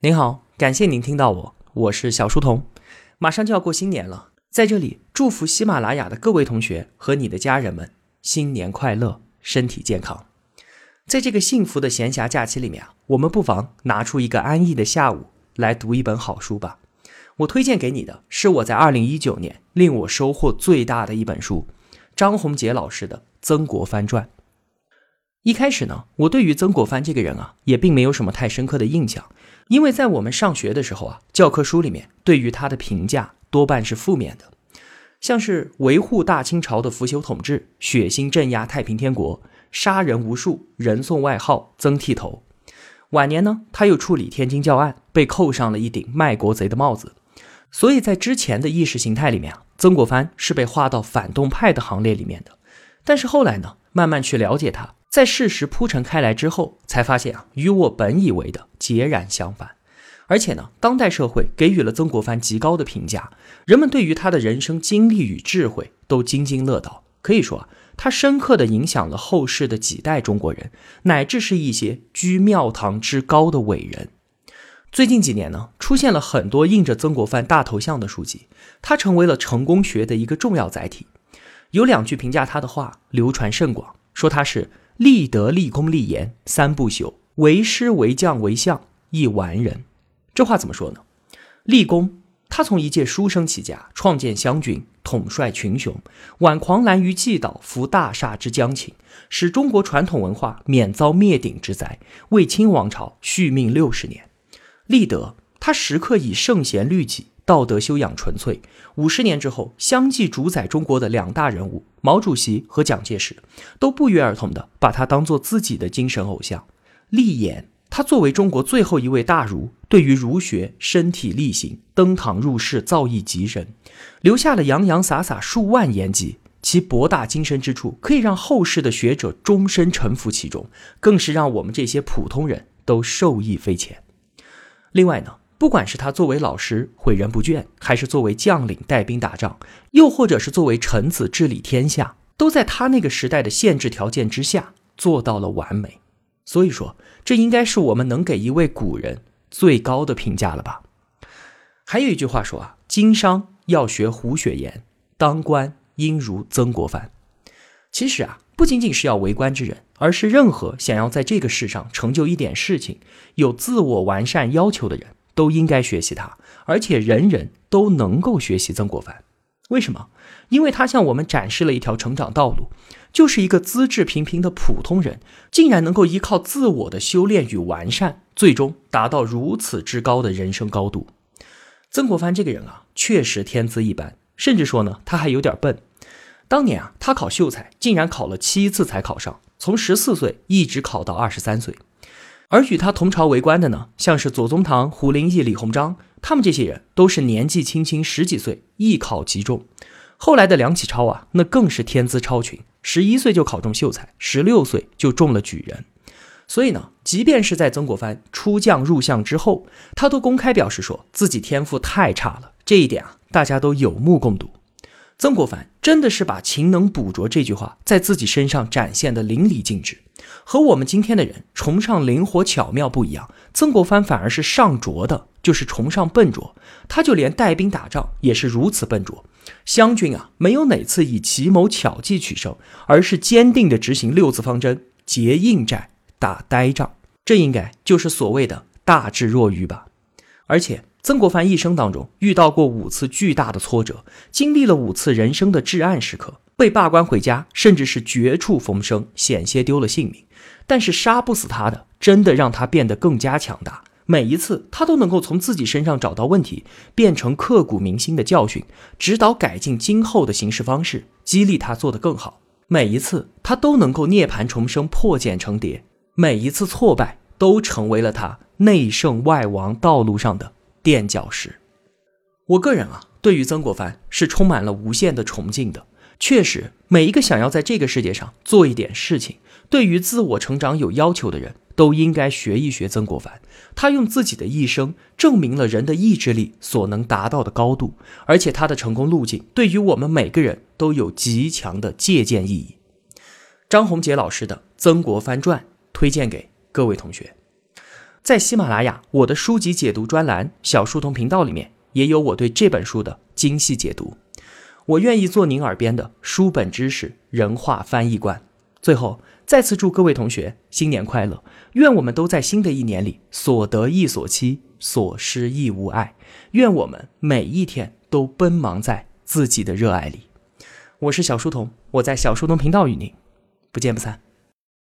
您好，感谢您听到我，我是小书童。马上就要过新年了，在这里祝福喜马拉雅的各位同学和你的家人们新年快乐，身体健康。在这个幸福的闲暇假期里面啊，我们不妨拿出一个安逸的下午来读一本好书吧。我推荐给你的是我在二零一九年令我收获最大的一本书——张宏杰老师的《曾国藩传》。一开始呢，我对于曾国藩这个人啊，也并没有什么太深刻的印象。因为在我们上学的时候啊，教科书里面对于他的评价多半是负面的，像是维护大清朝的腐朽统治、血腥镇压太平天国、杀人无数，人送外号“曾剃头”。晚年呢，他又处理天津教案，被扣上了一顶卖国贼的帽子。所以在之前的意识形态里面啊，曾国藩是被划到反动派的行列里面的。但是后来呢，慢慢去了解他。在事实铺陈开来之后，才发现啊，与我本以为的截然相反。而且呢，当代社会给予了曾国藩极高的评价，人们对于他的人生经历与智慧都津津乐道。可以说啊，他深刻的影响了后世的几代中国人，乃至是一些居庙堂之高的伟人。最近几年呢，出现了很多印着曾国藩大头像的书籍，他成为了成功学的一个重要载体。有两句评价他的话流传甚广，说他是。立德、立功、立言三不朽，为师、为将、为相，亦完人。这话怎么说呢？立功，他从一介书生起家，创建湘军，统帅群雄，挽狂澜于既倒，扶大厦之将倾，使中国传统文化免遭灭顶之灾，为清王朝续命六十年。立德，他时刻以圣贤律己。道德修养纯粹，五十年之后，相继主宰中国的两大人物毛主席和蒋介石，都不约而同的把他当做自己的精神偶像。立言，他作为中国最后一位大儒，对于儒学身体力行，登堂入室，造诣极深，留下了洋洋洒洒数万言集。其博大精深之处，可以让后世的学者终身沉浮其中，更是让我们这些普通人都受益匪浅。另外呢？不管是他作为老师诲人不倦，还是作为将领带兵打仗，又或者是作为臣子治理天下，都在他那个时代的限制条件之下做到了完美。所以说，这应该是我们能给一位古人最高的评价了吧？还有一句话说啊，经商要学胡雪岩，当官应如曾国藩。其实啊，不仅仅是要为官之人，而是任何想要在这个世上成就一点事情、有自我完善要求的人。都应该学习他，而且人人都能够学习曾国藩。为什么？因为他向我们展示了一条成长道路，就是一个资质平平的普通人，竟然能够依靠自我的修炼与完善，最终达到如此之高的人生高度。曾国藩这个人啊，确实天资一般，甚至说呢，他还有点笨。当年啊，他考秀才，竟然考了七次才考上，从十四岁一直考到二十三岁。而与他同朝为官的呢，像是左宗棠、胡林翼、李鸿章，他们这些人都是年纪轻轻十几岁，一考即中。后来的梁启超啊，那更是天资超群，十一岁就考中秀才，十六岁就中了举人。所以呢，即便是在曾国藩出将入相之后，他都公开表示说自己天赋太差了。这一点啊，大家都有目共睹。曾国藩真的是把“勤能补拙”这句话在自己身上展现的淋漓尽致。和我们今天的人崇尚灵活巧妙不一样，曾国藩反而是上拙的，就是崇尚笨拙。他就连带兵打仗也是如此笨拙。湘军啊，没有哪次以奇谋巧计取胜，而是坚定地执行六字方针：结硬寨，打呆仗。这应该就是所谓的大智若愚吧。而且。曾国藩一生当中遇到过五次巨大的挫折，经历了五次人生的至暗时刻，被罢官回家，甚至是绝处逢生，险些丢了性命。但是杀不死他的，真的让他变得更加强大。每一次他都能够从自己身上找到问题，变成刻骨铭心的教训，指导改进今后的行事方式，激励他做得更好。每一次他都能够涅槃重生，破茧成蝶。每一次挫败都成为了他内圣外王道路上的。垫脚石，我个人啊，对于曾国藩是充满了无限的崇敬的。确实，每一个想要在这个世界上做一点事情，对于自我成长有要求的人，都应该学一学曾国藩。他用自己的一生证明了人的意志力所能达到的高度，而且他的成功路径对于我们每个人都有极强的借鉴意义。张宏杰老师的《曾国藩传》推荐给各位同学。在喜马拉雅我的书籍解读专栏“小书童频道”里面，也有我对这本书的精细解读。我愿意做您耳边的书本知识人话翻译官。最后，再次祝各位同学新年快乐！愿我们都在新的一年里所得亦所期，所失亦无碍。愿我们每一天都奔忙在自己的热爱里。我是小书童，我在小书童频道与您不见不散。